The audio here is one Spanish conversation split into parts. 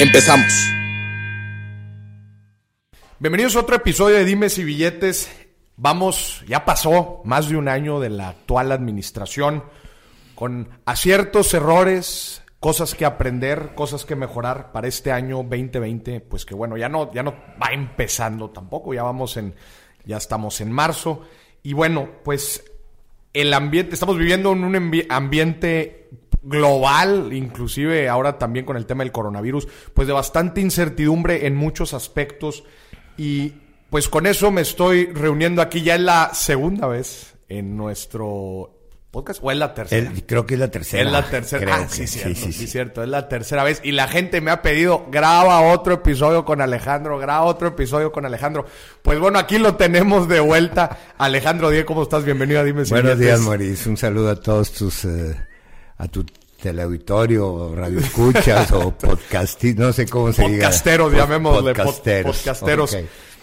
Empezamos. Bienvenidos a otro episodio de Dimes y Billetes. Vamos, ya pasó más de un año de la actual administración con aciertos, errores, cosas que aprender, cosas que mejorar para este año 2020, pues que bueno, ya no, ya no va empezando tampoco, ya vamos en, ya estamos en marzo. Y bueno, pues el ambiente, estamos viviendo en un ambiente global, inclusive ahora también con el tema del coronavirus, pues de bastante incertidumbre en muchos aspectos. Y pues con eso me estoy reuniendo aquí ya es la segunda vez en nuestro podcast o es la tercera. creo que es la tercera. Es la tercera. ah, sí, sí, sí, sí, cierto, es la tercera vez y la gente me ha pedido graba otro episodio con Alejandro, graba otro episodio con Alejandro. Pues bueno, aquí lo tenemos de vuelta. Alejandro Díaz, ¿cómo estás? Bienvenido a Dime si Buenos días, Maurice. Un saludo a todos tus eh, a tu teleauditorio, radio escuchas o podcastis, no sé cómo se diga. Podcasteros, llamémosle podcasteros. podcasteros.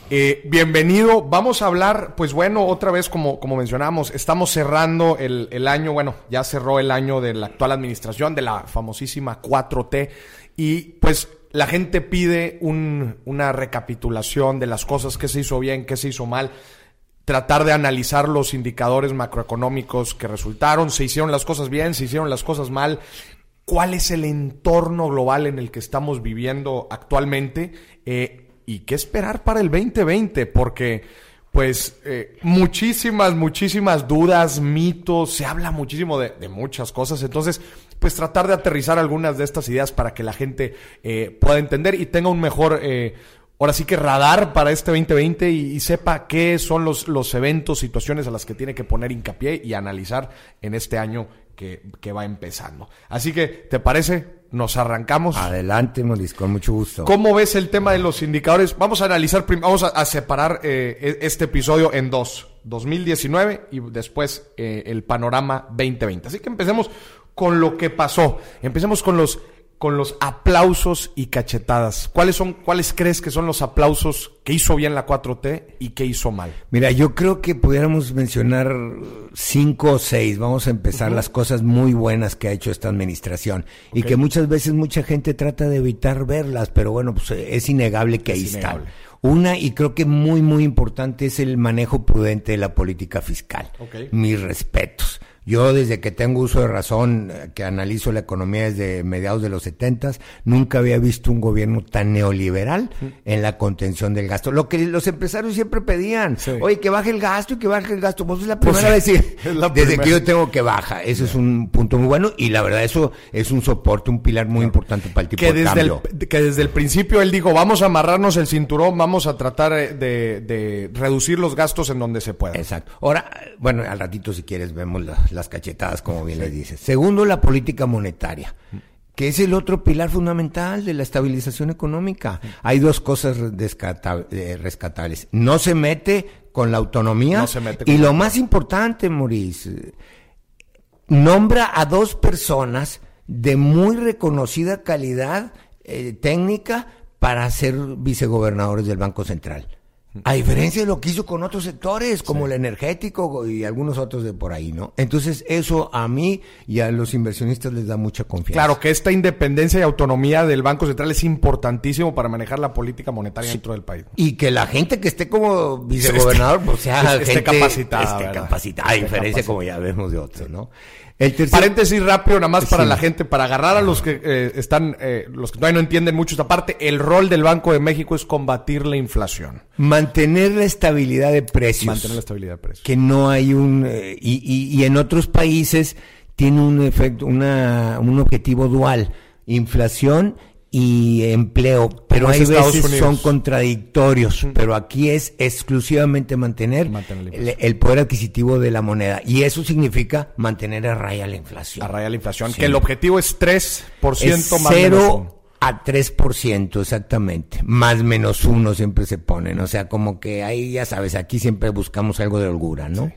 Eh, bienvenido. Vamos a hablar, pues bueno, otra vez como, como mencionamos, estamos cerrando el, el, año, bueno, ya cerró el año de la actual administración, de la famosísima 4T, y pues la gente pide un, una recapitulación de las cosas que se hizo bien, que se hizo mal, tratar de analizar los indicadores macroeconómicos que resultaron, se hicieron las cosas bien, se hicieron las cosas mal, cuál es el entorno global en el que estamos viviendo actualmente. Eh, y qué esperar para el 2020, porque pues eh, muchísimas, muchísimas dudas, mitos, se habla muchísimo de, muchas cosas, entonces pues tratar de aterrizar algunas de estas ideas para que la gente eh, pueda entender y tenga un mejor... Ahora sí que radar para este 2020 y, y, sepa qué son los, los eventos, situaciones a las que tiene que poner hincapié y analizar en este año que, que va empezando. Así que, ¿te parece? nos arrancamos. Adelante, Molis, con mucho gusto. ¿Cómo ves el tema de los indicadores? Vamos a analizar, vamos a, separar eh, e, este episodio en dos, 2019 y después eh, el panorama 2020. Así que empecemos con lo que pasó. Empecemos con los con los aplausos y cachetadas. ¿Cuáles son, cuáles crees que son los aplausos que hizo bien la 4T y que hizo mal? Mira, yo creo que pudiéramos mencionar cinco o seis. Vamos a empezar las cosas muy buenas que ha hecho esta administración y que muchas veces mucha gente trata de evitar verlas, pero bueno, pues es innegable que ahí están. Una, y creo que muy, muy importante, es el manejo prudente de la política fiscal. Mis respetos. Yo desde que tengo uso de razón, eh, que analizo la economía desde mediados de los setentas, nunca había visto un gobierno tan neoliberal en la contención del gasto. Lo que los empresarios siempre pedían, oye, que baje el gasto y que baje el gasto. Pues es la primera vez desde que yo tengo que baja. Eso es un punto muy bueno y la verdad eso es un soporte, un pilar muy importante para el tipo que de desde cambio. El, que desde el principio él dijo, vamos a amarrarnos el cinturón, vamos a tratar de, de reducir los gastos en donde se pueda. Exacto. Ahora, bueno, al ratito si quieres vemos la, las cachetadas, como bien le dices. Segundo, la política monetaria que es el otro pilar fundamental de la estabilización económica. Hay dos cosas eh, rescatables. No se mete con la autonomía. y lo más importante, Maurice, nombra a dos personas de muy reconocida calidad eh, técnica para ser vicegobernadores del Banco Central. A diferencia de lo que hizo con otros sectores, como el energético y algunos otros de por ahí, ¿no? Entonces, eso a mí y a los inversionistas les da mucha confianza. Claro que esta independencia y autonomía del Banco Central es importantísimo para manejar la política monetaria dentro del país. Y que la gente que esté como vicegobernador, pues sea esté capacitada. Esté capacitada, a diferencia, como ya vemos, de otros, ¿no? El Paréntesis rápido, nada más para la gente, para agarrar a los que eh, están, eh, los que todavía no entienden mucho esta parte, el rol del Banco de México es combatir la inflación. Mantener la estabilidad de precios. Mantener la estabilidad de precios. Que no hay un, eh, y, y, y, en otros países tiene un efecto, una, un objetivo dual. Inflación y empleo, pero hay veces son contradictorios, pero aquí es exclusivamente mantener, el, poder adquisitivo de la moneda y eso significa mantener a raya la inflación. A raya la inflación, que el objetivo es 3% más cero A 3%, exactamente. Más menos uno siempre se ponen. O sea, como que ahí, ya sabes, aquí siempre buscamos algo de holgura, ¿no?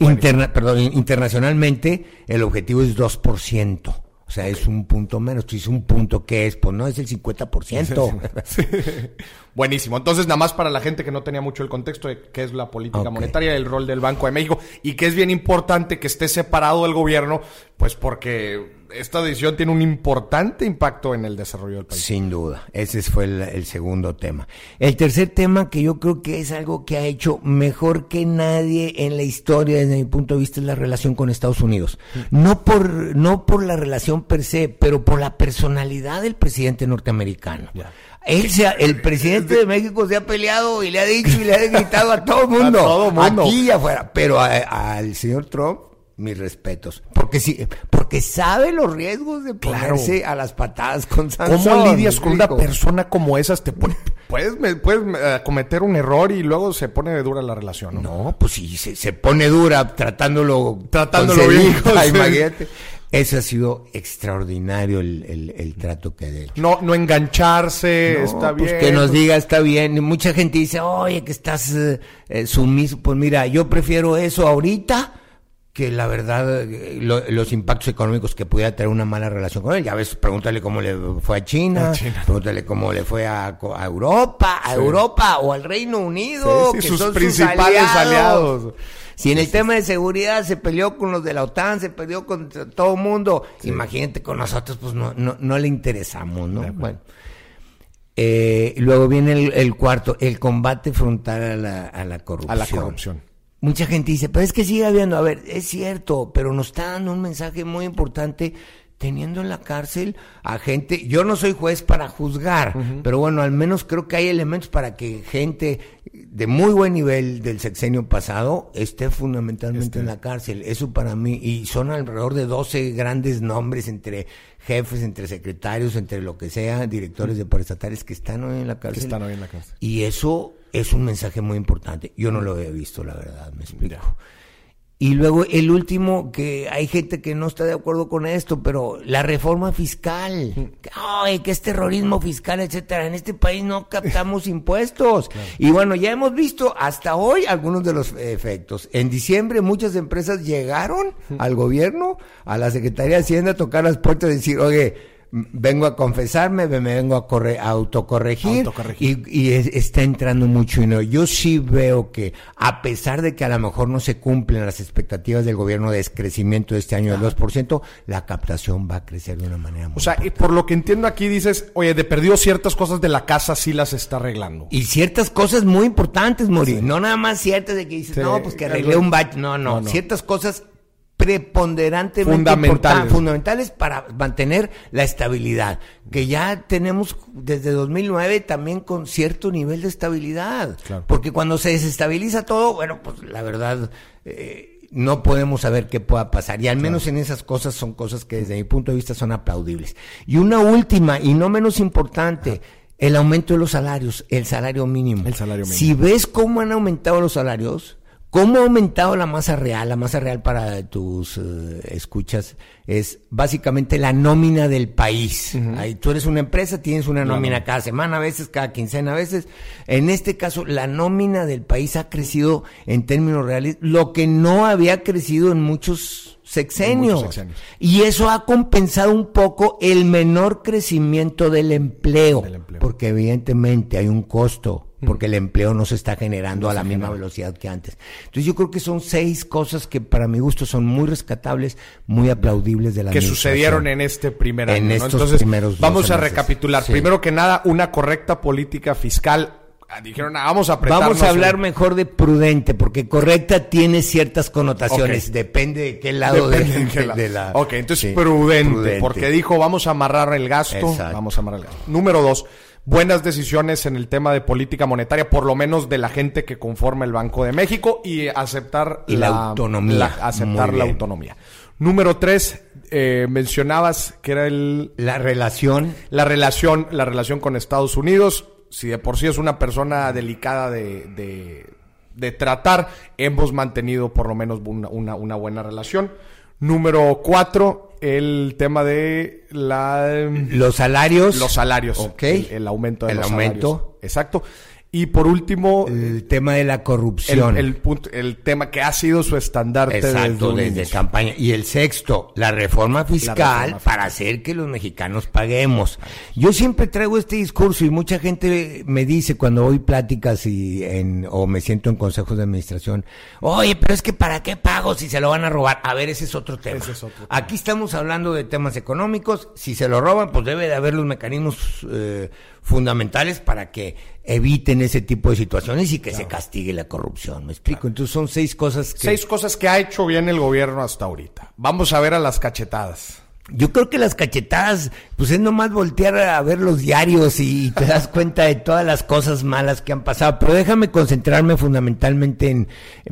Interna perdón, internacionalmente el objetivo es 2%. O sea, es un punto menos. Si es un punto, ¿qué es? Pues no, es el 50%. Buenísimo. Entonces, nada más para la gente que no tenía mucho el contexto de qué es la política monetaria, el rol del Banco de México y que es bien importante que esté separado del gobierno, pues porque esta decisión tiene un importante impacto en el desarrollo del país. Sin duda, ese fue el, segundo tema. El tercer tema que yo creo que es algo que ha hecho mejor que nadie en la historia desde mi punto de vista es la relación con Estados Unidos. No por, no por la relación per se, pero por la personalidad del presidente norteamericano. Él el presidente de México se ha peleado y le ha dicho y le ha gritado a todo el mundo, todo mundo. aquí y afuera, pero al señor Trump mis respetos. Porque sí, porque sabe los riesgos de ponerse a las patadas con Sansón. ¿Cómo lidias con una persona como esas? Te puedes, puedes, puedes eh, cometer un error y luego se pone de dura la relación, ¿no? No, pues sí, se, se pone dura tratándolo, tratándolo bien. Imagínate. Eso ha sido extraordinario el, el, trato que ha hecho. No, no engancharse, está pues bien. que nos diga está bien. Mucha gente dice, oye, que estás eh, eh, sumiso. Pues mira, yo prefiero eso ahorita que la verdad los impactos económicos que pudiera tener una mala relación con él. Ya ves, pregúntale cómo le fue a China, pregúntale cómo le fue a, Europa, a Europa o al Reino Unido, que sus son principales aliados. Si en el tema de seguridad se peleó con los de la OTAN, se peleó con todo el mundo, imagínate con nosotros, pues no, no, no le interesamos, ¿no? Bueno. Eh, luego viene el, el, cuarto, el combate frontal a la, a la corrupción. A la corrupción. Mucha gente dice, pero es que sigue habiendo, a ver, es cierto, pero nos está dando un mensaje muy importante teniendo en la cárcel a gente, yo no soy juez para juzgar, pero bueno, al menos creo que hay elementos para que gente de muy buen nivel del sexenio pasado esté fundamentalmente en la cárcel. Eso para mí, y son alrededor de 12 grandes nombres entre jefes, entre secretarios, entre lo que sea, directores de paraestatales que están hoy en la cárcel. están hoy en la cárcel. Y eso es un mensaje muy importante. Yo no lo había visto, la verdad, me explico. Y luego el último, que hay gente que no está de acuerdo con esto, pero la reforma fiscal. Ay, que es terrorismo fiscal, etcétera. En este país no captamos impuestos. Y bueno, ya hemos visto hasta hoy algunos de los efectos. En diciembre muchas empresas llegaron al gobierno, a la Secretaría de Hacienda a tocar las puertas y decir, oye, vengo a confesarme, me vengo a, corre, autocorregir, Y, está entrando mucho dinero. Yo sí veo que a pesar de que a lo mejor no se cumplen las expectativas del gobierno de crecimiento de este año del 2%, la captación va a crecer de una manera muy O sea, y por lo que entiendo aquí dices, oye, de perdido ciertas cosas de la casa sí las está arreglando. Y ciertas cosas muy importantes, Mori. No nada más ciertas de que dices, no, pues que arreglé un batch. no, no, ciertas cosas preponderantemente fundamentales. fundamentales para mantener la estabilidad, que ya tenemos desde 2009 también con cierto nivel de estabilidad, porque cuando se desestabiliza todo, bueno, pues la verdad eh, no podemos saber qué pueda pasar, y al menos en esas cosas son cosas que desde mi punto de vista son aplaudibles. Y una última, y no menos importante, el aumento de los salarios, el salario mínimo. El salario mínimo. Si ves cómo han aumentado los salarios, ¿Cómo ha aumentado la masa real? La masa real para tus eh, escuchas es básicamente la nómina del país. Ahí tú eres una empresa, tienes una nómina cada semana, a veces cada quincena, a veces. En este caso, la nómina del país ha crecido en términos reales, lo que no había crecido en muchos sexenios. Y eso ha compensado un poco el menor crecimiento del empleo, del empleo. porque evidentemente hay un costo porque el empleo no se está generando a la misma velocidad que antes. Entonces yo creo que son seis cosas que para mi gusto son muy rescatables, muy aplaudibles de la que sucedieron en este primer año. En estos primeros vamos a recapitular. Primero que nada, una correcta política fiscal ah, dijeron, ah, vamos a Vamos a hablar mejor de prudente, porque correcta tiene ciertas connotaciones. Depende de qué lado de, la. Ok, entonces prudente, porque dijo, vamos a amarrar el gasto. Vamos a amarrar el gasto. Número dos, buenas decisiones en el tema de política monetaria, por lo menos de la gente que conforma el Banco de México y aceptar la, autonomía. aceptar la autonomía. Número tres, eh, mencionabas que era el la relación, la relación, la relación con Estados Unidos. Si de por sí es una persona delicada de, de, tratar, hemos mantenido por lo menos una, una, una buena relación. Número cuatro, el tema de la... Los salarios. Los salarios. Ok. El, aumento de el los aumento. salarios. Exacto. Y por último, el tema de la corrupción. El, punto, el tema que ha sido su estandarte Exacto, desde, campaña. Y el sexto, la reforma fiscal para hacer que los mexicanos paguemos. Yo siempre traigo este discurso y mucha gente me dice cuando voy pláticas y en, o me siento en consejos de administración, oye, pero es que ¿para qué pago si se lo van a robar? A ver, ese es otro tema. Aquí estamos hablando de temas económicos. Si se lo roban, pues debe de haber los mecanismos eh, fundamentales para que eviten ese tipo de situaciones y que se castigue la corrupción. ¿Me explico? Entonces son seis cosas que... Seis cosas que ha hecho bien el gobierno hasta ahorita. Vamos a ver a las cachetadas. Yo creo que las cachetadas, pues es nomás voltear a ver los diarios y te das cuenta de todas las cosas malas que han pasado. Pero déjame concentrarme fundamentalmente en,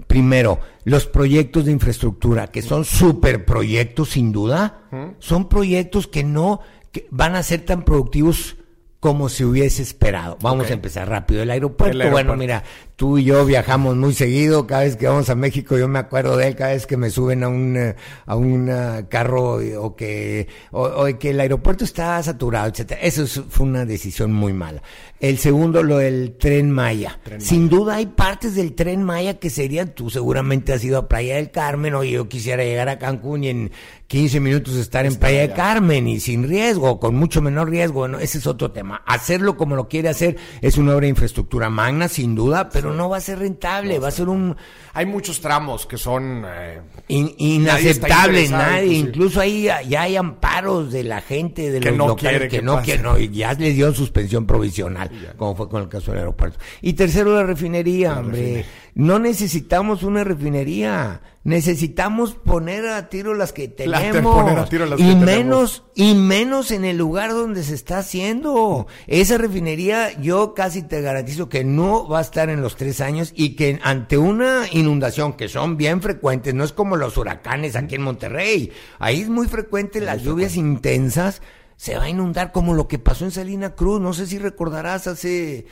primero, los proyectos de infraestructura, que son super proyectos sin duda. Son proyectos que no que van a ser tan productivos como se hubiese esperado. Vamos a empezar rápido. El aeropuerto, bueno, mira, tú y yo viajamos muy seguido. Cada vez que vamos a México, yo me acuerdo de él. Cada vez que me suben a un, eh, a un eh, carro o que, o, que el aeropuerto está saturado, etcétera. Eso fue una decisión muy mala. El segundo, lo del tren Maya. Sin duda hay partes del tren Maya que serían, tú seguramente has ido a Playa del Carmen, o yo quisiera llegar a Cancún y en 15 minutos estar en Playa del Carmen y sin riesgo, con mucho menor riesgo. No, ese es otro tema. Hacerlo como lo quiere hacer es una obra de infraestructura magna, sin duda, pero no va a ser rentable, va a ser un... Hay muchos tramos que son... Eh, inaceptables, nadie, incluso ahí ya hay amparos de la gente, de los locales que, no quiere, ya le dio suspensión provisional, como fue con el caso del aeropuerto. Y tercero, la refinería, hombre. No necesitamos una refinería, necesitamos poner a tiro las que tenemos. y menos, y menos en el lugar donde se está haciendo. Esa refinería, yo casi te garantizo que no va a estar en los tres años y que ante una inundación que son bien frecuentes, no es como los huracanes aquí en Monterrey. Ahí es muy frecuente las lluvias intensas. Se va a inundar como lo que pasó en Salina Cruz. No sé si recordarás hace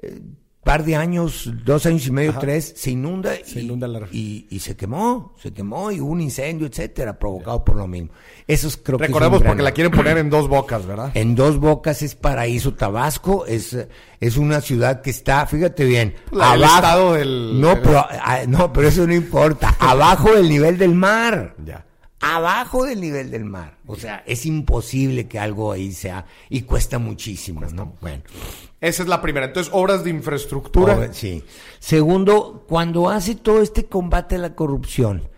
eh, par de años, dos años y medio, tres, se inunda, y, y, se quemó, se quemó y hubo un incendio, etcétera, provocado por lo mismo. Eso es, creo Recordemos porque la quieren poner en dos bocas, ¿verdad? En dos bocas es Paraíso Tabasco, es, es una ciudad que está, fíjate bien, abajo del no, pero, ah, no, pero eso no importa, abajo del nivel del mar. Ya abajo del nivel del mar. O sea, es imposible que algo ahí sea y cuesta muchísimo, ¿no? Bueno. Esa es la primera. Entonces, obras de infraestructura. sí. Segundo, cuando hace todo este combate a la corrupción,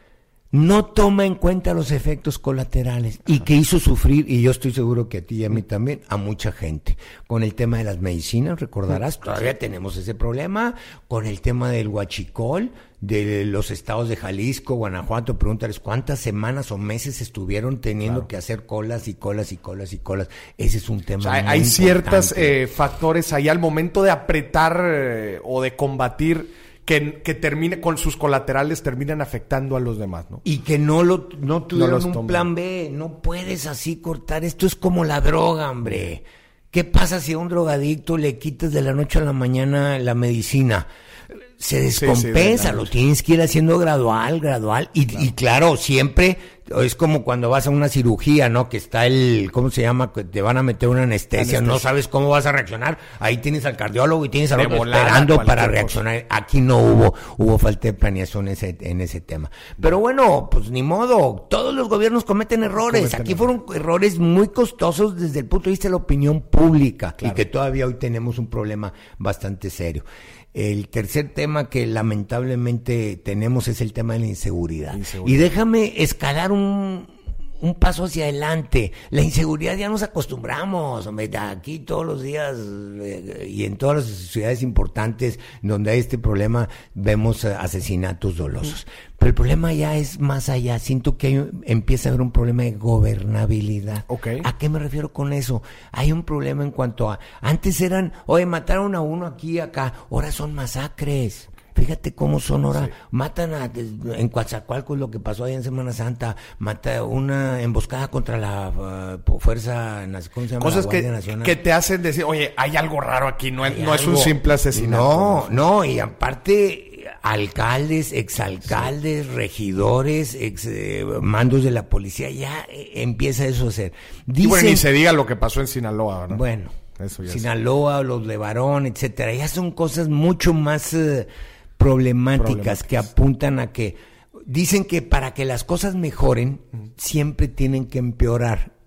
no toma en cuenta los efectos colaterales y que hizo sufrir, y yo estoy seguro que a ti y a mí también, a mucha gente. Con el tema de las medicinas, recordarás, todavía tenemos ese problema. Con el tema del huachicol, de los estados de Jalisco, Guanajuato, pregúntales cuántas semanas o meses estuvieron teniendo que hacer colas y colas y colas y colas. Ese es un tema. hay ciertos eh, factores ahí al momento de apretar eh, o de combatir que, que, termine con sus colaterales terminan afectando a los demás, ¿no? Y que no lo no tuvieron un plan B, no puedes así cortar, esto es como la droga, hombre. ¿Qué pasa si a un drogadicto le quitas de la noche a la mañana la medicina? Se descompensa, lo tienes que ir haciendo gradual, gradual, y, y, claro, siempre es como cuando vas a una cirugía, ¿no? Que está el, ¿cómo se llama? Que te van a meter una anestesia, no sabes cómo vas a reaccionar, ahí tienes al cardiólogo y tienes al otro esperando para reaccionar, aquí no hubo, hubo falta de planeación en ese, en ese tema. Pero bueno, pues ni modo, todos los gobiernos cometen errores, aquí fueron errores muy costosos desde el punto de vista de la opinión pública, y que todavía hoy tenemos un problema bastante serio. El tercer tema que lamentablemente tenemos es el tema de la inseguridad. Y déjame escalar un, un paso hacia adelante. La inseguridad ya nos acostumbramos, aquí todos los días eh, y en todas las ciudades importantes donde hay este problema vemos eh, asesinatos dolosos. Pero el problema ya es más allá. Siento que empieza a haber un problema de gobernabilidad. ¿A qué me refiero con eso? Hay un problema en cuanto a... Antes eran, oye, mataron a uno aquí y acá. Ahora son masacres. Fíjate cómo son ahora. Matan a, en Coatzacoalcos lo que pasó ahí en Semana Santa. Mata una emboscada contra la uh, fuerza, ¿cómo se llama? Cosas que, que te hacen decir, oye, hay algo raro aquí, no, es, no es un simple asesinato. No, no, y aparte alcaldes, exalcaldes, regidores, ex, eh, mandos de la policía, ya eh, empieza eso a ser. y bueno, ni se diga lo que pasó en Sinaloa, ¿no? Bueno, Sinaloa, los de Varón, etcétera, ya son cosas mucho más eh, problemáticas, que apuntan a que dicen que para que las cosas mejoren siempre tienen que empeorar.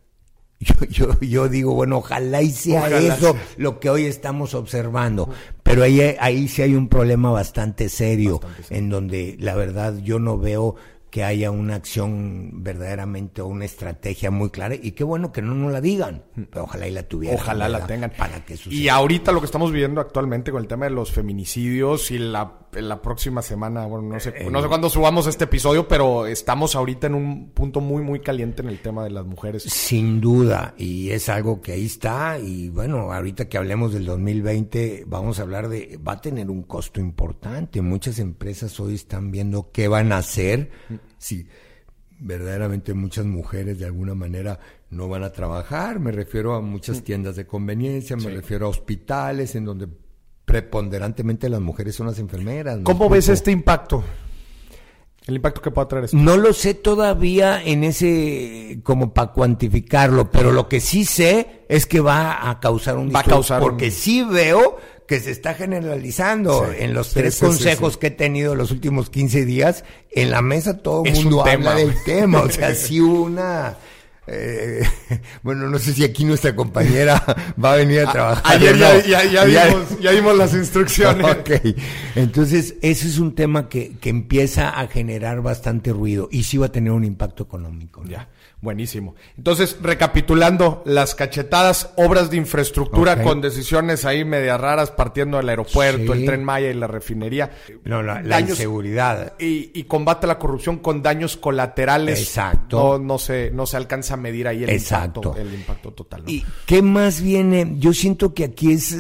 Yo, yo, yo digo, bueno, ojalá y sea eso lo que hoy estamos observando. Pero ahí, ahí sí hay un problema bastante serio, en donde la verdad yo no veo que haya una acción verdaderamente o una estrategia muy clara y qué bueno que no nos la digan, pero ojalá y la tuvieran. Ojalá la tengan. Para que suceda. Y ahorita lo que estamos viviendo actualmente con el tema de los feminicidios y la, la próxima semana, bueno, no sé, no sé cuándo subamos este episodio, pero estamos ahorita en un punto muy, muy caliente en el tema de las mujeres. Sin duda, y es algo que ahí está, y bueno, ahorita que hablemos del 2020, vamos a hablar de, va a tener un costo importante. Muchas empresas hoy están viendo qué van a hacer si verdaderamente muchas mujeres de alguna manera no van a trabajar, me refiero a muchas mm. tiendas de conveniencia, me refiero a hospitales en donde preponderantemente las mujeres son las enfermeras. ¿Cómo ves este impacto? El impacto que puede traer esto. No lo sé todavía en ese, como para cuantificarlo, pero lo que sí sé es que va a causar un Va a causar porque sí veo que se está generalizando en los tres consejos que he tenido los últimos 15 días. En la mesa todo el mundo habla del tema. O sea, si una... Eh, bueno, no sé si aquí nuestra compañera va a venir a trabajar. Ayer ya, ya, dimos, las instrucciones. Ok, entonces ese es un tema que, que empieza a generar bastante ruido y sí va a tener un impacto económico. Ya. Buenísimo. Entonces, recapitulando, las cachetadas, obras de infraestructura con decisiones ahí media raras, partiendo del aeropuerto, el tren Maya y la refinería. No, la, inseguridad. Y, combate a la corrupción con daños colaterales. Exacto. No, no, se, no se alcanza a medir ahí el, Impacto, el impacto total. ¿Y qué más viene? Yo siento que aquí es...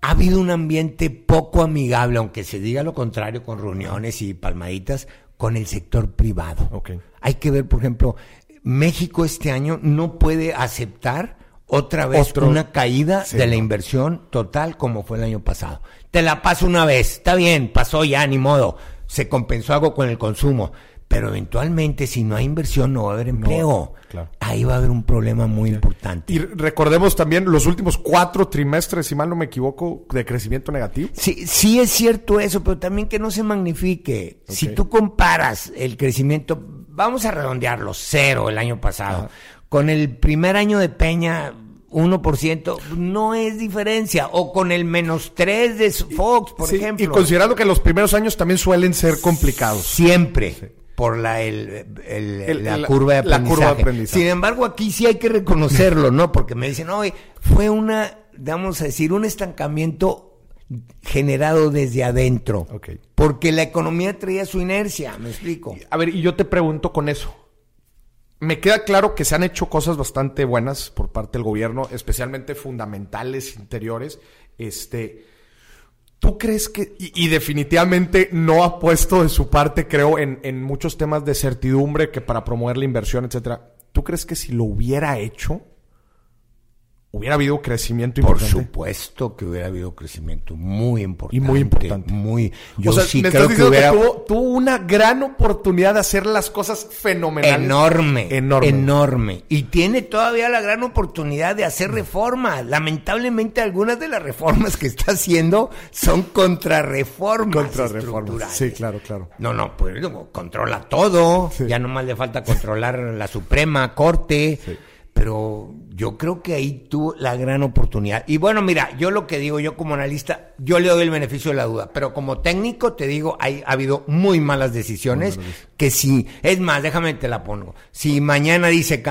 Ha habido un ambiente poco amigable, aunque se diga lo contrario, con reuniones y palmaditas, con el sector privado. Okay. Hay que ver, por ejemplo, México este año no puede aceptar otra vez una caída de la inversión total como fue el año pasado. Te la paso una vez, está bien, pasó ya, ni modo, se compensó algo con el consumo, pero eventualmente si no hay inversión no va a haber empleo. Ahí va a haber un problema muy importante. Y recordemos también los últimos cuatro trimestres, si mal no me equivoco, de crecimiento negativo. Sí, sí es cierto eso, pero también que no se magnifique. Si tú comparas el crecimiento, vamos a redondearlo, cero el año pasado, con el primer año de Peña, 1%, no es diferencia. O con el menos 3 de Fox, por ejemplo. Y considerando que los primeros años también suelen ser complicados. Siempre por la, el, la, curva de aprendizaje. Sin embargo, aquí sí hay que reconocerlo, ¿no? Porque me dicen, oye, fue una, vamos a decir, un estancamiento generado desde adentro. Porque la economía traía su inercia, me explico. A ver, y yo te pregunto con eso. Me queda claro que se han hecho cosas bastante buenas por parte del gobierno, especialmente fundamentales, interiores. Este, ¿Tú crees que, y, definitivamente no ha puesto de su parte, creo, en, en, muchos temas de certidumbre que para promover la inversión, etcétera? ¿Tú crees que si lo hubiera hecho, hubiera habido crecimiento importante. Por supuesto que hubiera habido crecimiento muy importante. Y muy importante. Muy. Yo sí creo que, hubiera... tuvo, una gran oportunidad de hacer las cosas fenomenales. Enorme. Enorme. Enorme. Y tiene todavía la gran oportunidad de hacer reformas. Lamentablemente algunas de las reformas que está haciendo son contrarreformas. Contrarreformas. Sí, claro, claro. No, no, pues controla todo. Ya nomás le falta controlar la Suprema Corte. Sí pero yo creo que ahí tuvo la gran oportunidad. Y bueno, mira, yo lo que digo, yo como analista, yo le doy el beneficio de la duda, pero como técnico te digo, hay, ha habido muy malas decisiones que si, es más, déjame te la pongo, si mañana dice,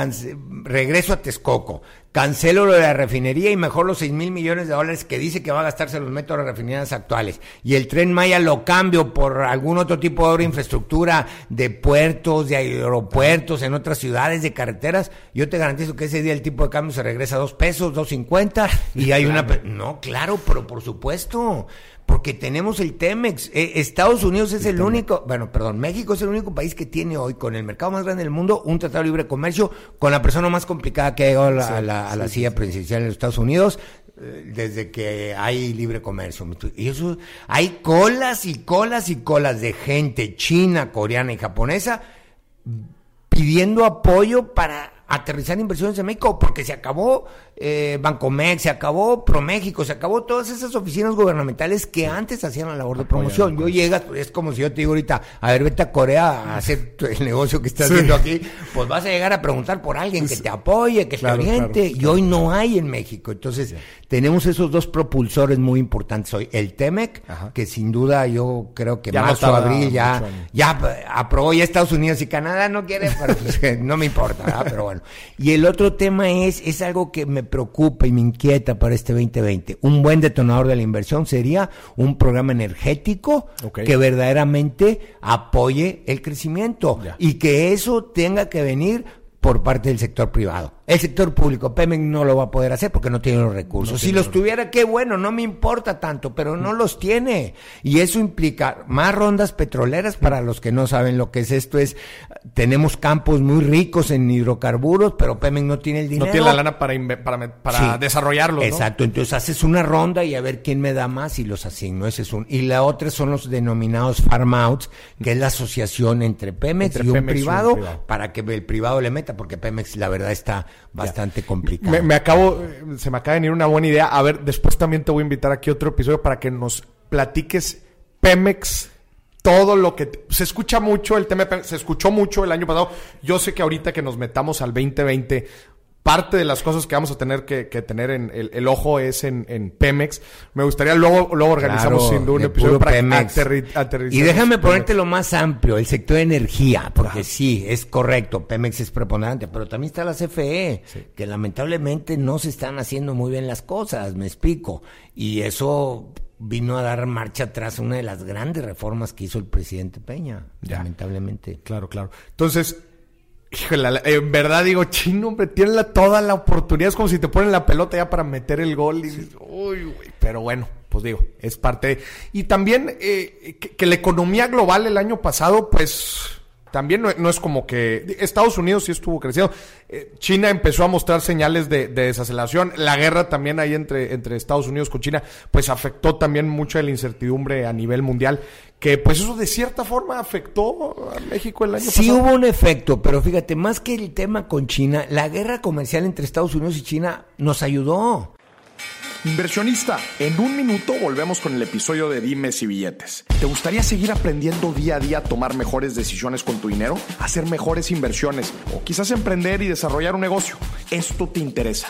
regreso a Texcoco, cancelo lo de la refinería y mejor los 6 mil millones de dólares que dice que va a gastarse los métodos de refinerías actuales. Y el tren Maya lo cambio por algún otro tipo de obra de infraestructura, de puertos, de aeropuertos, en otras ciudades, de carreteras. Yo te garantizo que ese día el tipo de cambio se regresa a dos pesos, dos cincuenta, y hay una... No, claro, pero por supuesto porque tenemos el Temex. Eh, Estados Unidos es el, único, bueno, perdón, México es el único país que tiene hoy con el mercado más grande del mundo un tratado de libre comercio con la persona más complicada que ha llegado a la, a la silla presidencial en los Estados Unidos eh, desde que hay libre comercio. Y eso, hay colas y colas y colas de gente china, coreana y japonesa pidiendo apoyo para aterrizar inversiones en México, porque se acabó eh, Bancomex, se acabó ProMéxico, se acabó todas esas oficinas gubernamentales que antes hacían la labor de promoción. Yo llegas, pues, es como si yo te digo ahorita, a ver, vete a Corea a hacer el negocio que estás haciendo aquí, pues vas a llegar a preguntar por alguien que te apoye, que te oriente, y hoy no hay en México. Entonces, tenemos esos dos propulsores muy importantes hoy. El TEMEC, que sin duda yo creo que marzo, abril ya, ya aprobó ya Estados Unidos y Canadá no quiere, pero pues, no me importa, pero bueno. Y el otro tema es, es algo que me preocupa y me inquieta para este 2020. Un buen detonador de la inversión sería un programa energético que verdaderamente apoye el crecimiento y que eso tenga que venir por parte del sector privado. El sector público, Pemex no lo va a poder hacer porque no tiene los recursos. si los tuviera, qué bueno, no me importa tanto, pero no los tiene. Y eso implica más rondas petroleras para los que no saben lo que es esto. Es, tenemos campos muy ricos en hidrocarburos, pero Pemex no tiene el dinero. No tiene la lana para, para, para desarrollarlos. Exacto, entonces haces una ronda y a ver quién me da más y los asigno. Ese es un. Y la otra son los denominados farm outs, que es la asociación entre Pemex, y, un privado, para que el privado le meta, porque Pemex la verdad está bastante complicado. Me, acabo, se me acaba de venir una buena idea. A ver, después también te voy a invitar aquí a otro episodio para que nos platiques Pemex todo lo que se escucha mucho el tema se escuchó mucho el año pasado. Yo sé que ahorita que nos metamos al 2020 parte de las cosas que vamos a tener que, tener en el, ojo es en, Pemex. Me gustaría luego, luego organizamos sin duda un episodio para aterrizar. Y déjame ponerte lo más amplio, el sector de energía, porque sí, es correcto, Pemex es preponderante, pero también está la CFE, que lamentablemente no se están haciendo muy bien las cosas, me explico. Y eso vino a dar marcha atrás una de las grandes reformas que hizo el presidente Peña, lamentablemente. Claro, claro. Entonces, Híjole, en verdad digo, chino, hombre, tiene toda la oportunidad. Es como si te ponen la pelota ya para meter el gol. Y dices, uy, güey. Pero bueno, pues digo, es parte Y también eh, que, la economía global el año pasado, pues también no, es como que Estados Unidos sí estuvo creciendo. Eh, China empezó a mostrar señales de, desaceleración. La guerra también ahí entre, entre Estados Unidos con China, pues afectó también mucho la incertidumbre a nivel mundial. Que pues eso de cierta forma afectó a México el año pasado. Sí hubo un efecto, pero fíjate, más que el tema con China, la guerra comercial entre Estados Unidos y China nos ayudó. Inversionista, en un minuto volvemos con el episodio de Dimes y Billetes. ¿Te gustaría seguir aprendiendo día a día a tomar mejores decisiones con tu dinero? ¿Hacer mejores inversiones? ¿O quizás emprender y desarrollar un negocio? Esto te interesa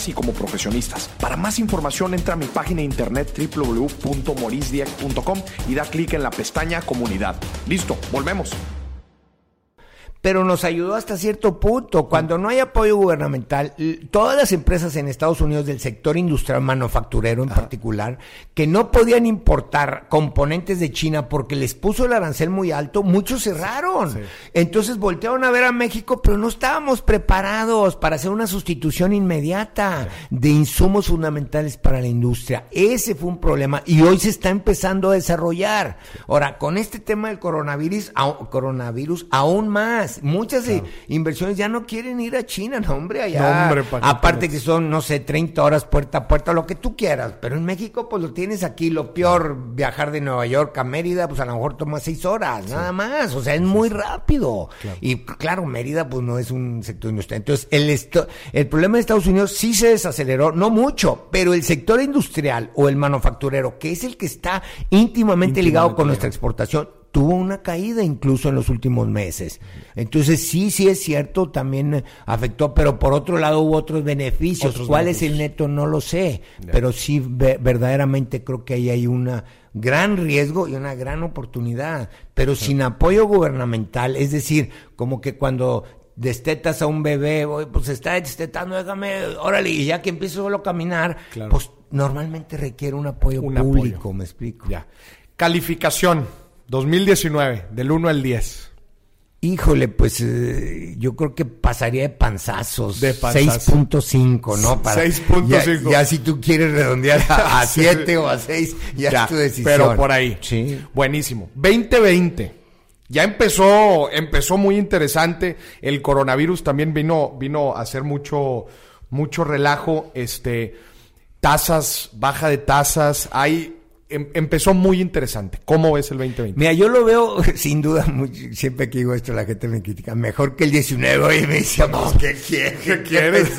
y como profesionistas. Para más información entra a mi página internet www.morisdieck.com y da clic en la pestaña comunidad. Listo, volvemos pero nos ayudó hasta cierto punto. Cuando no hay apoyo gubernamental, todas las empresas en Estados Unidos del sector industrial manufacturero en particular, que no podían importar componentes de China porque les puso el arancel muy alto, muchos cerraron. Entonces voltearon a ver a México, pero no estábamos preparados para hacer una sustitución inmediata de insumos fundamentales para la industria. Ese fue un problema y hoy se está empezando a desarrollar. Ahora, con este tema del coronavirus, coronavirus aún más muchas inversiones ya no quieren ir a China, no, hombre, allá. aparte que son, no sé, 30 horas puerta a puerta, lo que tú quieras. Pero en México, pues lo tienes aquí. Lo peor, viajar de Nueva York a Mérida, pues a lo mejor toma seis horas, nada más. O sea, es muy rápido. Y claro, Mérida, pues no es un sector industrial. Entonces, el, el problema de Estados Unidos sí se desaceleró, no mucho, pero el sector industrial o el manufacturero, que es el que está íntimamente ligado con nuestra exportación, tuvo una caída incluso en los últimos meses. Entonces sí, sí es cierto, también afectó, pero por otro lado hubo otros beneficios. ¿Cuál es el neto? No lo sé, pero sí verdaderamente creo que ahí hay una gran riesgo y una gran oportunidad, pero sin apoyo gubernamental, es decir, como que cuando destetas a un bebé, pues está destetando, déjame, órale, y ya que empieza solo a caminar, pues normalmente requiere un apoyo público, me explico. Ya. Calificación 2019, del 1 al 10. Híjole, pues eh, yo creo que pasaría de panzazos. De 6.5, ¿no? 6.5. Ya, si tú quieres redondear a 7 o a 6, ya, es tu decisión. Pero por ahí. Sí. Buenísimo. 2020. Ya empezó, empezó muy interesante. El coronavirus también vino, vino a hacer mucho, mucho relajo. Este, tasas, baja de tasas. Hay Em, empezó muy interesante. ¿Cómo ves el 2020? Mira, yo lo veo sin duda, siempre que digo esto la gente me critica, mejor que el 19 y me dice, ¿qué quieres? ¿Qué, quieres?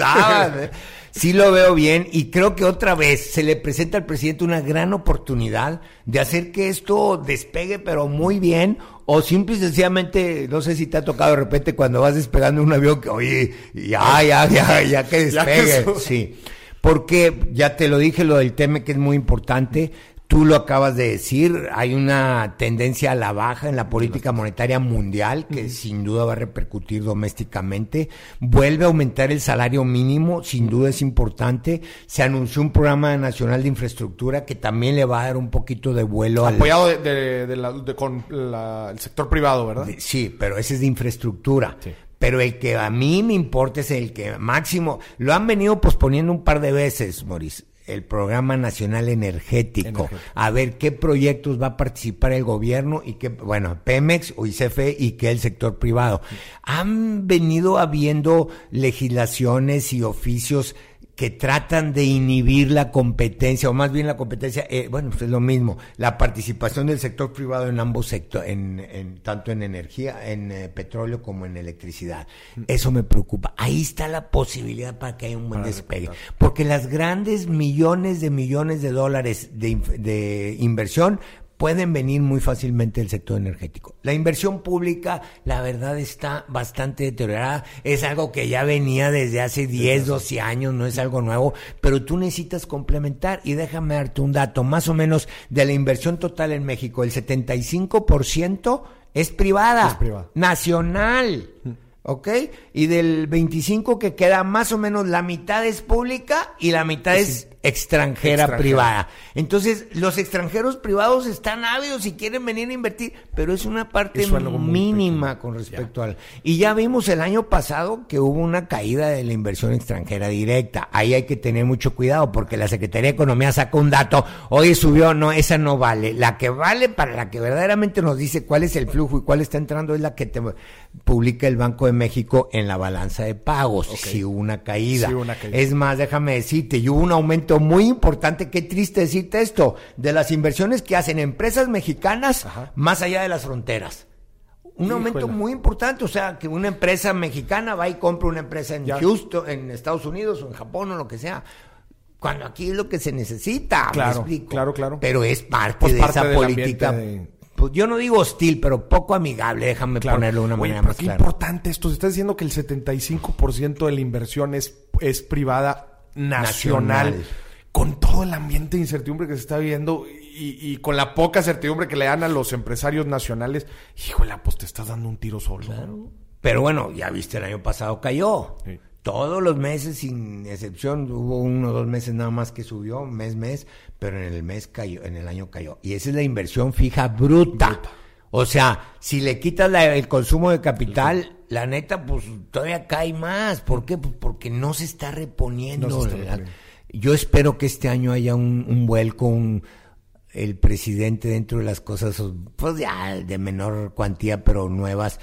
sí lo veo bien y creo que otra vez se le presenta al presidente una gran oportunidad de hacer que esto despegue pero muy bien o simple y sencillamente, no sé si te ha tocado de repente cuando vas despegando un avión que, oye, ya, ya, ya, ya que despegue. sí. Porque ya te lo dije, lo del tema que es muy importante, Tú lo acabas de decir, hay una tendencia a la baja en la política monetaria mundial que sin duda va a repercutir domésticamente. Vuelve a aumentar el salario mínimo, sin duda es importante. Se anunció un programa nacional de infraestructura que también le va a dar un poquito de vuelo. Apoyado de, con el sector privado, ¿verdad? sí, pero ese es de infraestructura. Pero el que a mí me importa es el que máximo, lo han venido posponiendo un par de veces, Maurice el Programa Nacional Energético, a ver qué proyectos va a participar el gobierno y qué, bueno, Pemex o ICFE y qué el sector privado. Han venido habiendo legislaciones y oficios que tratan de inhibir la competencia, o más bien la competencia, eh, bueno, pues es lo mismo, la participación del sector privado en ambos sectores, en, tanto en energía, en eh, petróleo como en electricidad. Eso me preocupa. Ahí está la posibilidad para que haya un buen despegue. Porque las grandes millones de millones de dólares de, de inversión pueden venir muy fácilmente del sector energético. La inversión pública, la verdad, está bastante deteriorada. Es algo que ya venía desde hace 10, 12 años, no es algo nuevo, pero tú necesitas complementar. Y déjame darte un dato, más o menos de la inversión total en México, el 75% es privada, es privada. nacional. ¿ok? Y del 25 que queda más o menos la mitad es pública y la mitad es extranjera, privada. Entonces, los extranjeros privados están ávidos y quieren venir a invertir, pero es una parte mínima con respecto al... Y ya vimos el año pasado que hubo una caída de la inversión extranjera directa. Ahí hay que tener mucho cuidado porque la Secretaría de Economía sacó un dato, hoy subió, no, esa no vale. La que vale para la que verdaderamente nos dice cuál es el flujo y cuál está entrando es la que te publica el Banco de México en la balanza de pagos. Si hubo una caída. una caída. Es más, déjame decirte, y hubo un aumento muy importante, qué triste decirte esto, de las inversiones que hacen empresas mexicanas más allá de las fronteras. Un aumento muy importante, o sea, que una empresa mexicana va y compra una empresa en Houston, en Estados Unidos o en Japón o lo que sea cuando aquí es lo que se necesita. Claro, claro, claro. Pero es parte pues de esa política. Pues yo no digo hostil, pero poco amigable, déjame ponerlo de una manera más qué importante esto. Se está diciendo que el 75% de la inversión es, es privada nacional con todo el ambiente de incertidumbre que se está viviendo y, con la poca certidumbre que le dan a los empresarios nacionales, híjole, pues te estás dando un tiro solo. Claro. Pero bueno, ya viste, el año pasado cayó. Todos los meses, sin excepción, hubo uno o dos meses nada más que subió, mes, mes, pero en el mes cayó, en el año cayó. Y esa es la inversión fija bruta. O sea, si le quitas el consumo de capital, la neta, pues todavía cae más. ¿Por qué? Pues porque no se está reponiendo. No se está reponiendo. Yo espero que este año haya un, un vuelco, el presidente dentro de las cosas, pues ya de menor cuantía, pero nuevas,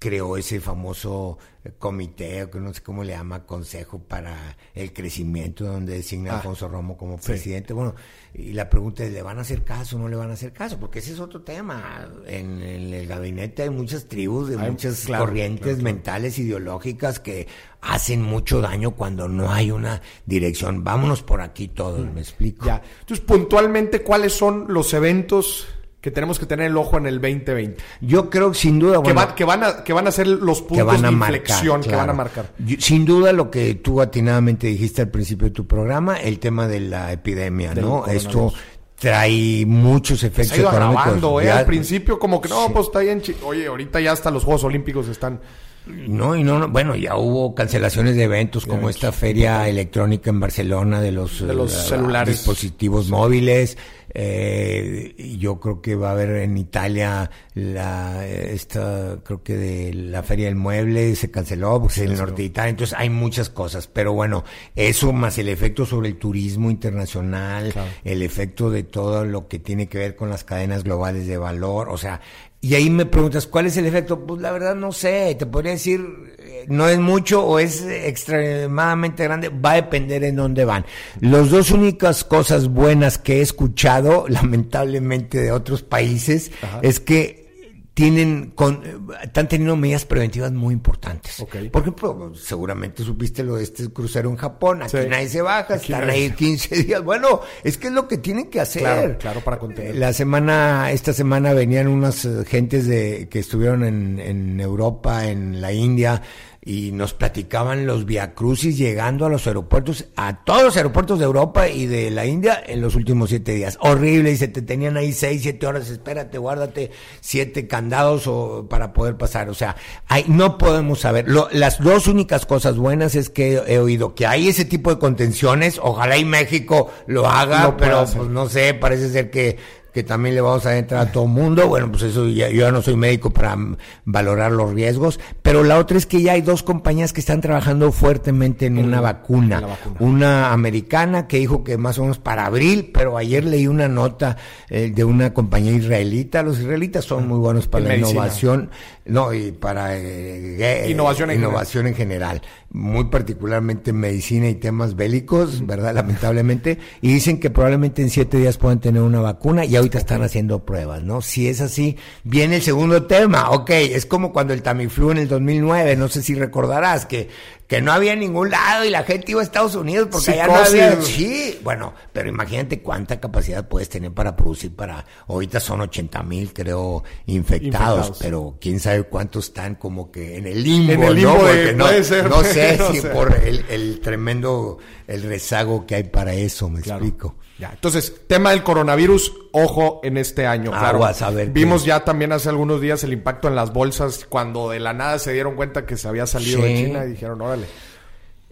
creó ese famoso comité, o que no sé cómo le llama, consejo para el crecimiento, donde designa a ah, Alfonso Romo como presidente. Bueno, y la pregunta es, ¿le van a hacer caso o no le van a hacer caso? Porque ese es otro tema. En, el gabinete hay muchas tribus, de muchas corrientes mentales, ideológicas que hacen mucho daño cuando no hay una dirección. Vámonos por aquí todos, mm. me explico. Ya. Entonces, puntualmente, ¿cuáles son los eventos que tenemos que tener el ojo en el 2020? Yo creo sin duda que, que, van a que van a ser los puntos de inflexión que van a marcar. sin duda lo que tú atinadamente dijiste al principio de tu programa, el tema de la epidemia, ¿no? Esto trae muchos efectos Se ha ido ¿eh? Al principio como que no, pues está bien. Oye, ahorita ya hasta los Juegos Olímpicos están... No, y no, bueno, ya hubo cancelaciones de eventos como esta feria electrónica en Barcelona de los, de los eh, celulares. dispositivos móviles. Eh, yo creo que va a haber en Italia la esta creo que de la feria del mueble se canceló porque en el norte de Italia entonces hay muchas cosas pero bueno eso más el efecto sobre el turismo internacional el efecto de todo lo que tiene que ver con las cadenas globales de valor o sea y ahí me preguntas, ¿cuál es el efecto? Pues la verdad no sé, te podría decir, eh, no es mucho o es extremadamente grande, va a depender en dónde van. Las dos únicas cosas buenas que he escuchado, lamentablemente de otros países, es que tienen con, están teniendo medidas preventivas muy importantes. Por ejemplo, seguramente supiste lo de este crucero en Japón, aquí nadie se baja, están ahí 15 días. Bueno, es que es lo que tienen que hacer. Claro, claro para contener. La semana, esta semana venían unas gentes de que estuvieron en, en Europa, en la India, y nos platicaban los viacrucis llegando a los aeropuertos, a todos los aeropuertos de Europa y de la India en los últimos siete días. Horrible, y se te tenían ahí seis, siete horas, espérate, guárdate siete candados o, para poder pasar. O sea, hay, no podemos saber. las dos únicas cosas buenas es que he, oído que hay ese tipo de contenciones, ojalá y México lo haga, pero pues no sé, parece ser que que también le vamos a entrar a todo mundo. Bueno, pues eso ya, yo ya no soy médico para valorar los riesgos, pero la otra es que ya hay dos compañías que están trabajando fuertemente en, una vacuna. Una americana que dijo que más o menos para abril, pero ayer leí una nota eh, de una compañía israelita. Los israelitas son muy buenos para la innovación, no, y para eh, innovación, en, innovación en general, muy particularmente en medicina y temas bélicos, ¿verdad? Lamentablemente, y dicen que probablemente en siete días puedan tener una vacuna y ahorita están haciendo pruebas, ¿no? Si es así, viene el segundo tema, ok, es como cuando el Tamiflu en el 2009, no sé si recordarás que que no había ningún lado y la gente iba a Estados Unidos porque allá no había. Sí, bueno, pero imagínate cuánta capacidad puedes tener para producir para. Ahorita son 80 mil, creo, infectados, pero quién sabe cuántos están como que en el limbo. En el limbo ¿no? de, no, ser, no sé si por el, el, tremendo el rezago que hay para eso, me explico. Ya, entonces, tema del coronavirus, ojo en este año. claro, a ver vimos ya también hace algunos días el impacto en las bolsas cuando de la nada se dieron cuenta que se había salido de China y dijeron, órale.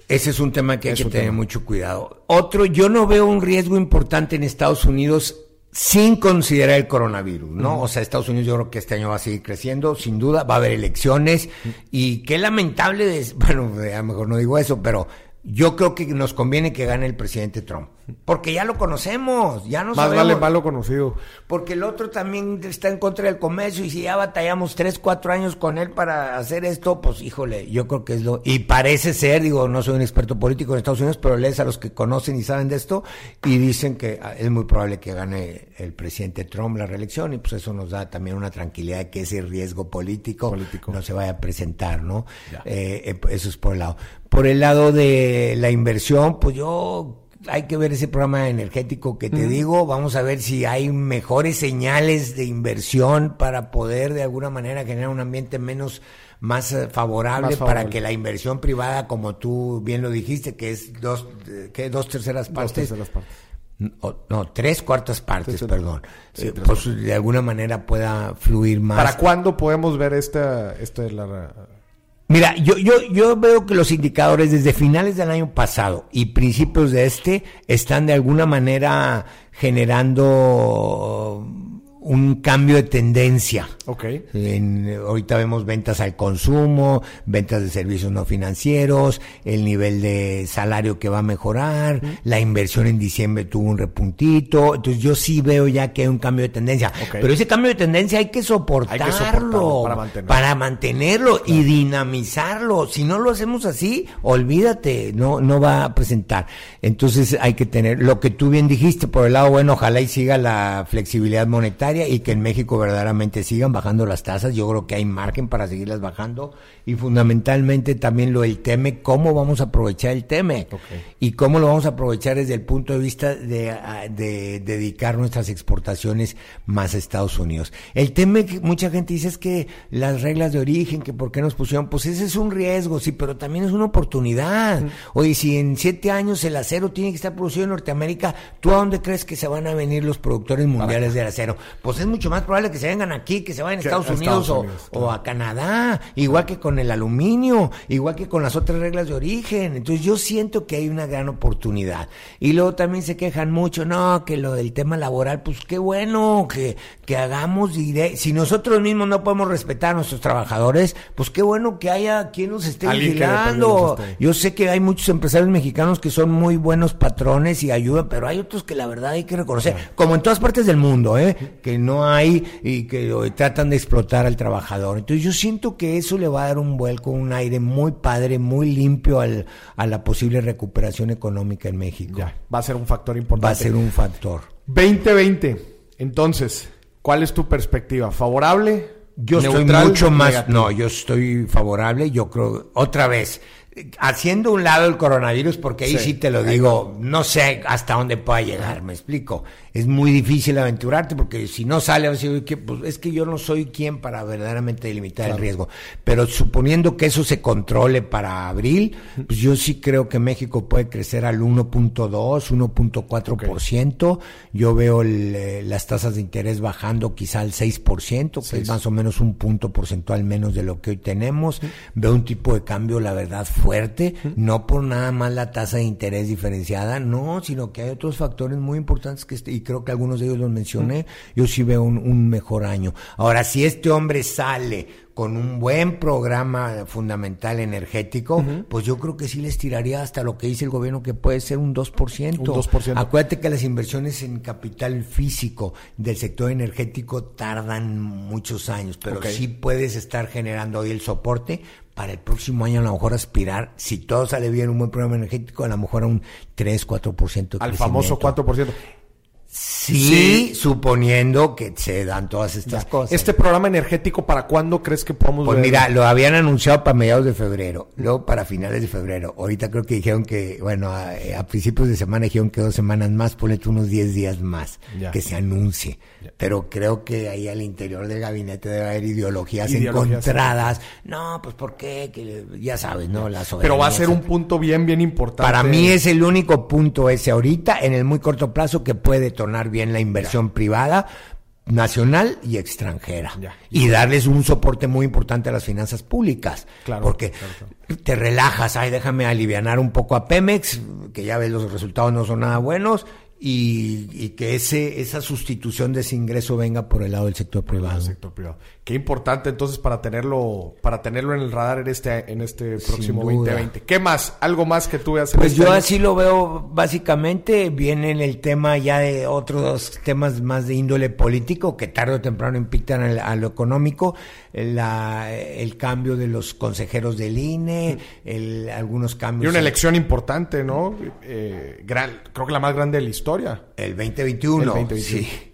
Ese es un tema que hay que tener mucho cuidado. Otro, yo no veo un riesgo importante en Estados Unidos sin considerar el coronavirus, ¿no? O sea, Estados Unidos yo creo que este año va a seguir creciendo, sin duda, va a haber elecciones y qué lamentable, bueno, a lo mejor no digo eso, pero yo creo que nos conviene que gane el presidente Trump. Porque ya lo conocemos, ya no Más vale malo conocido. Porque el otro también está en contra del comercio y si ya batallamos tres, cuatro años con él para hacer esto, pues híjole, yo creo que es lo... Y parece ser, digo, no soy un experto político en Estados Unidos, pero lees a los que conocen y saben de esto y dicen que ah, es muy probable que gane el presidente Trump la reelección y pues eso nos da también una tranquilidad de que ese riesgo político, no se vaya a presentar, ¿no? Eh, eh, eso es por el lado. Por el lado de la inversión, pues yo hay que ver ese programa energético que te digo, vamos a ver si hay mejores señales de inversión para poder de alguna manera generar un ambiente menos más eh, favorable, para que la inversión privada, como tú bien lo dijiste, que es dos, que dos terceras partes. Dos terceras partes. No, tres cuartas partes, perdón. Eh, pues de alguna manera pueda fluir más. ¿Para cuándo podemos ver esta, esta la, Mira, yo, yo, yo veo que los indicadores desde finales del año pasado y principios de este están de alguna manera generando un cambio de tendencia. Ok. ahorita vemos ventas al consumo, ventas de servicios no financieros, el nivel de salario que va a mejorar, la inversión en diciembre tuvo un repuntito. Entonces yo sí veo ya que hay un cambio de tendencia. Pero ese cambio de tendencia hay que soportarlo, para mantenerlo, y dinamizarlo. Si no lo hacemos así, olvídate, no, no va a presentar. Entonces hay que tener lo que tú bien dijiste por el lado bueno, ojalá y siga la flexibilidad monetaria y que en México verdaderamente sigan bajando las tasas. Yo creo que hay margen para seguirlas bajando y fundamentalmente también lo del TEME, cómo vamos a aprovechar el TEME y cómo lo vamos a aprovechar desde el punto de vista de, de, dedicar nuestras exportaciones más a Estados Unidos. El TEME, mucha gente dice es que las reglas de origen, que por qué nos pusieron, pues ese es un riesgo, sí, pero también es una oportunidad. Oye, si en siete años el acero tiene que estar producido en Norteamérica, ¿tú a dónde crees que se van a venir los productores mundiales de acero? Pues es mucho más probable que se vengan aquí, que se vayan a Estados, Unidos, o, a Canadá, igual que con el aluminio, igual que con las otras reglas de origen. Entonces yo siento que hay una gran oportunidad. Y luego también se quejan mucho, no, que lo del tema laboral, pues qué bueno que, que hagamos, si nosotros mismos no podemos respetar a nuestros trabajadores, pues qué bueno que haya quien nos esté vigilando. Yo sé que hay muchos empresarios mexicanos que son muy buenos patrones y ayudan, pero hay otros que la verdad hay que reconocer, como en todas partes del mundo, ¿eh? Que no hay y que tratan de explotar al trabajador. Entonces yo siento que eso le va a dar un vuelco, un aire muy padre, muy limpio al, a la posible recuperación económica en México. va a ser un factor importante. Va a ser un factor. 2020, entonces, ¿cuál es tu perspectiva? ¿Favorable? Yo estoy mucho más, no, yo estoy favorable, yo creo, otra vez, haciendo un lado el coronavirus, porque ahí sí, te lo digo, no sé hasta dónde pueda llegar, me explico. Es muy difícil aventurarte porque si no sale, pues es que yo no soy quien para verdaderamente delimitar el riesgo. Pero suponiendo que eso se controle para abril, pues yo sí creo que México puede crecer al 1.2, 1.4%. Yo veo eh, las tasas de interés bajando quizá al 6%, que es más o menos un punto porcentual menos de lo que hoy tenemos. Veo un tipo de cambio, la verdad, fuerte, no por nada más la tasa de interés diferenciada, no, sino que hay otros factores muy importantes que y creo que algunos de ellos los mencioné, yo sí veo un, mejor año. Ahora, si este hombre sale con un buen programa fundamental energético, pues yo creo que sí les tiraría hasta lo que dice el gobierno, que puede ser un 2%. Un 2%. Acuérdate que las inversiones en capital físico del sector energético tardan muchos años, pero sí puedes estar generando hoy el soporte para el próximo año a lo mejor aspirar, si todo sale bien, un buen programa energético, a lo mejor a un 3, 4%. Al famoso 4%. Sí, suponiendo que se dan todas estas cosas. ¿Este programa energético para cuándo crees que podemos pues mira, lo habían anunciado para mediados de febrero, luego para finales de febrero. Ahorita creo que dijeron que, bueno, a, principios de semana dijeron que dos semanas más, ponete unos 10 días más, que se anuncie. Pero creo que ahí al interior del gabinete debe haber ideologías, encontradas. No, pues ¿por qué? Que, ya sabes, ¿no? La Pero va a ser un punto bien, bien importante. Para mí es el único punto ese ahorita, en el muy corto plazo, que puede tornar bien la inversión privada, nacional y extranjera. Y darles un soporte muy importante a las finanzas públicas. Claro, porque te relajas, ay, déjame alivianar un poco a Pemex, que ya ves los resultados no son nada buenos, y, que ese esa sustitución de ese ingreso venga por el lado del sector privado. sector privado. Qué importante entonces para tenerlo para tenerlo en el radar en este en este próximo 2020. ¿Qué más? ¿Algo más que tú veas? Pues este yo así lo veo básicamente viene en el tema ya de otros temas más de índole político que tarde o temprano impactan a lo económico, la, el cambio de los consejeros del INE, el, algunos cambios. Y una elección importante, ¿no? Eh, gran, creo que la más grande de la historia el 2021. Sí.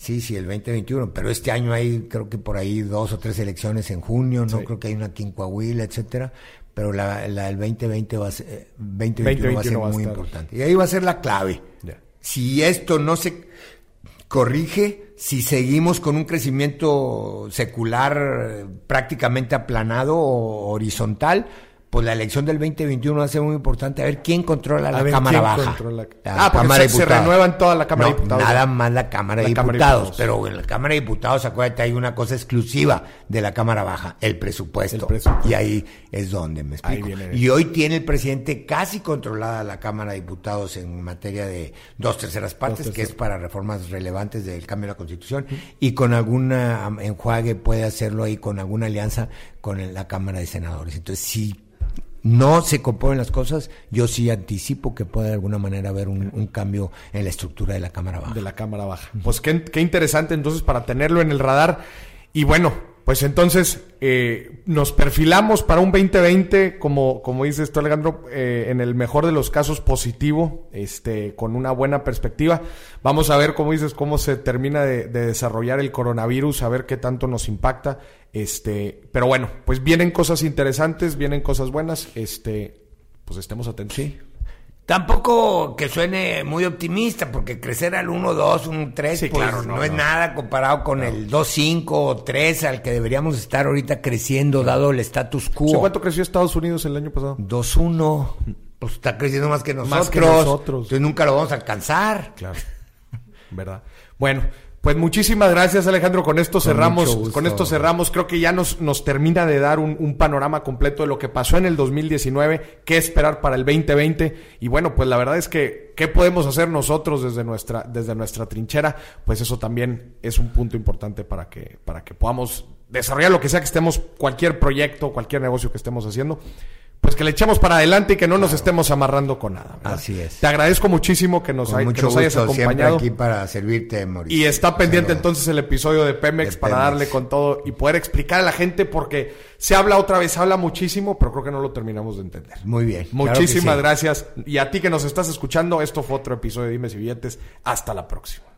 Sí, sí, el 2021, pero este año hay creo que por ahí dos o tres elecciones en junio, no creo que hay una aquí en Coahuila, etcétera, pero la, la del 2020 va a ser, 2021 va a ser muy importante. Y ahí va a ser la clave. Si esto no se corrige, si seguimos con un crecimiento secular prácticamente aplanado o horizontal, pues la elección del 2021 va a ser muy importante. A ver quién controla la Cámara Baja. ah, porque se, renueva en toda la Cámara de Diputados. Nada más la Cámara, de, Diputados, Pero en la Cámara de Diputados, acuérdate, hay una cosa exclusiva de la Cámara Baja, el presupuesto. Y ahí es donde me explico. y hoy tiene el presidente casi controlada la Cámara de Diputados en materia de dos terceras partes, que es para reformas relevantes del cambio de la Constitución. Y con alguna enjuague puede hacerlo ahí con alguna alianza con la Cámara de Senadores. Entonces, sí no se componen las cosas, yo sí anticipo que puede de alguna manera haber un, cambio en la estructura de la Cámara Baja. De la Cámara Baja. Pues qué, qué interesante entonces para tenerlo en el radar. Y bueno, pues entonces eh, nos perfilamos para un 2020, como, como dices tú, Alejandro, eh, en el mejor de los casos positivo, este, con una buena perspectiva. Vamos a ver, como dices, cómo se termina de, desarrollar el coronavirus, a ver qué tanto nos impacta. Este, pero bueno, pues vienen cosas interesantes, vienen cosas buenas. Este, pues estemos atentos. Sí. Tampoco que suene muy optimista, porque crecer al 1-2, un 3, pues claro, no, es nada comparado con el 2-5 o 3 al que deberíamos estar ahorita creciendo, dado el status quo. ¿Cuánto creció Estados Unidos el año pasado? 2-1. Pues está creciendo más que nosotros. Más que nosotros. Entonces nunca lo vamos a alcanzar. Claro. ¿Verdad? Bueno, pues muchísimas gracias Alejandro, con esto cerramos, con, esto cerramos, creo que ya nos, nos termina de dar un, panorama completo de lo que pasó en el 2019, qué esperar para el 2020 y bueno, pues la verdad es que qué podemos hacer nosotros desde nuestra, desde nuestra trinchera, pues eso también es un punto importante para que, para que podamos desarrollar lo que sea que estemos, cualquier proyecto, cualquier negocio que estemos haciendo, pues que le echemos para adelante y que no nos estemos amarrando con nada. Así es. Te agradezco muchísimo que nos, hayas acompañado. aquí para servirte, Mauricio. Y está pendiente entonces el episodio de Pemex para darle con todo y poder explicar a la gente porque se habla otra vez, se habla muchísimo, pero creo que no lo terminamos de entender. Muy bien. Muchísimas gracias. Y a ti que nos estás escuchando, esto fue otro episodio de Dime si Billetes. Hasta la próxima.